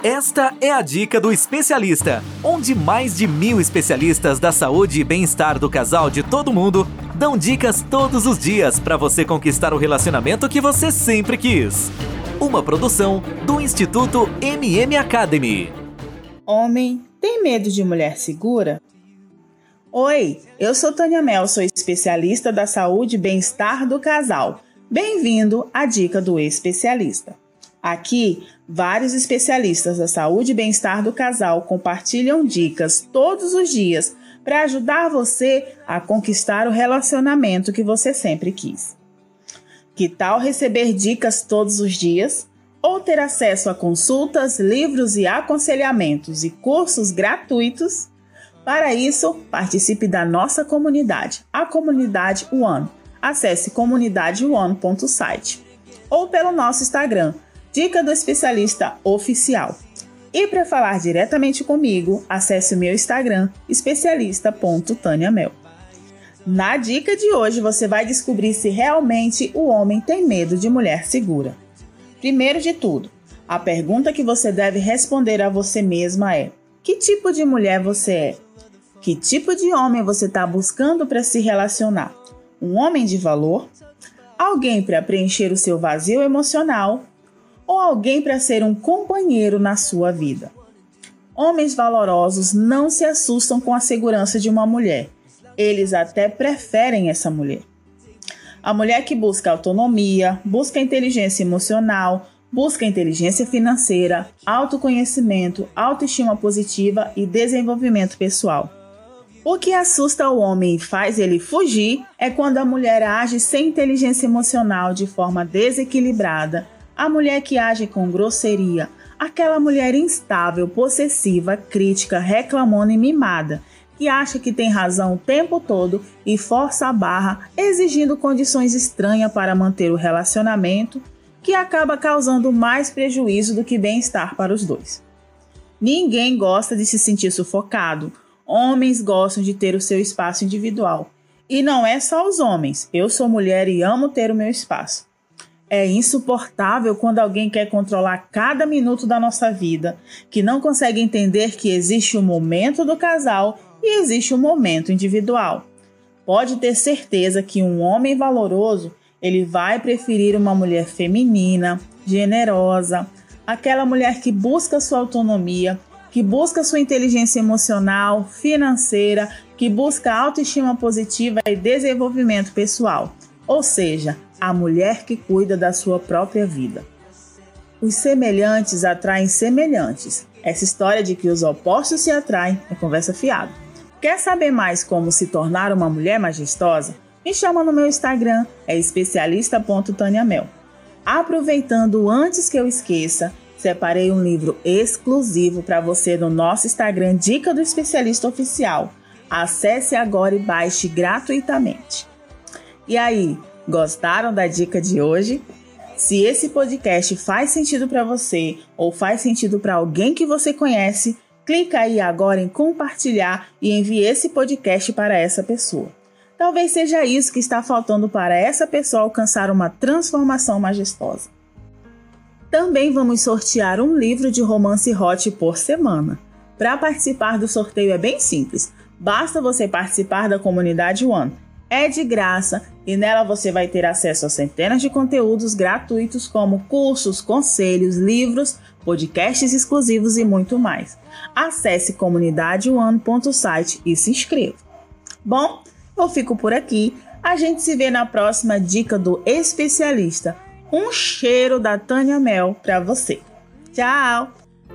Esta é a dica do especialista, onde mais de mil especialistas da saúde e bem-estar do casal de todo mundo dão dicas todos os dias para você conquistar o relacionamento que você sempre quis. Uma produção do Instituto MM Academy. Homem tem medo de mulher segura? Oi, eu sou Tânia Mel, sou especialista da saúde e bem-estar do casal. Bem-vindo à dica do especialista. Aqui, vários especialistas da saúde e bem-estar do casal compartilham dicas todos os dias para ajudar você a conquistar o relacionamento que você sempre quis. Que tal receber dicas todos os dias? Ou ter acesso a consultas, livros e aconselhamentos e cursos gratuitos? Para isso, participe da nossa comunidade, a comunidade One. Acesse comunidadeone.site ou pelo nosso Instagram Dica do Especialista Oficial. E para falar diretamente comigo, acesse o meu Instagram, especialista.taniamel. Na dica de hoje, você vai descobrir se realmente o homem tem medo de mulher segura. Primeiro de tudo, a pergunta que você deve responder a você mesma é: que tipo de mulher você é? Que tipo de homem você está buscando para se relacionar? Um homem de valor? Alguém para preencher o seu vazio emocional ou alguém para ser um companheiro na sua vida. Homens valorosos não se assustam com a segurança de uma mulher, eles até preferem essa mulher. A mulher que busca autonomia, busca inteligência emocional, busca inteligência financeira, autoconhecimento, autoestima positiva e desenvolvimento pessoal. O que assusta o homem e faz ele fugir é quando a mulher age sem inteligência emocional de forma desequilibrada a mulher que age com grosseria, aquela mulher instável, possessiva, crítica, reclamona e mimada, que acha que tem razão o tempo todo e força a barra, exigindo condições estranhas para manter o relacionamento, que acaba causando mais prejuízo do que bem-estar para os dois. Ninguém gosta de se sentir sufocado. Homens gostam de ter o seu espaço individual. E não é só os homens. Eu sou mulher e amo ter o meu espaço. É insuportável quando alguém quer controlar cada minuto da nossa vida, que não consegue entender que existe o momento do casal e existe o momento individual. Pode ter certeza que um homem valoroso, ele vai preferir uma mulher feminina, generosa, aquela mulher que busca sua autonomia, que busca sua inteligência emocional, financeira, que busca autoestima positiva e desenvolvimento pessoal. Ou seja, a mulher que cuida da sua própria vida. Os semelhantes atraem semelhantes. Essa história de que os opostos se atraem é conversa fiada. Quer saber mais como se tornar uma mulher majestosa? Me chama no meu Instagram, é especialista.taniamel. Aproveitando antes que eu esqueça, separei um livro exclusivo para você no nosso Instagram Dica do Especialista Oficial. Acesse agora e baixe gratuitamente. E aí, Gostaram da dica de hoje? Se esse podcast faz sentido para você ou faz sentido para alguém que você conhece, clica aí agora em compartilhar e envie esse podcast para essa pessoa. Talvez seja isso que está faltando para essa pessoa alcançar uma transformação majestosa. Também vamos sortear um livro de romance hot por semana. Para participar do sorteio é bem simples. Basta você participar da comunidade One é de graça e nela você vai ter acesso a centenas de conteúdos gratuitos como cursos, conselhos, livros, podcasts exclusivos e muito mais. Acesse comunidadeone.site e se inscreva. Bom, eu fico por aqui. A gente se vê na próxima dica do especialista. Um cheiro da Tânia Mel para você. Tchau!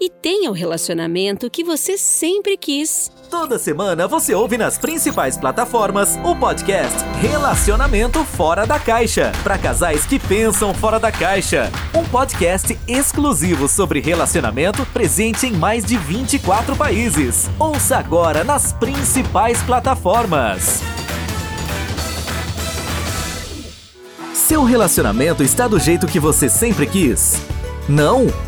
e tenha o relacionamento que você sempre quis. Toda semana você ouve nas principais plataformas o podcast Relacionamento Fora da Caixa para casais que pensam fora da caixa. Um podcast exclusivo sobre relacionamento presente em mais de 24 países. Ouça agora nas principais plataformas. Seu relacionamento está do jeito que você sempre quis? Não?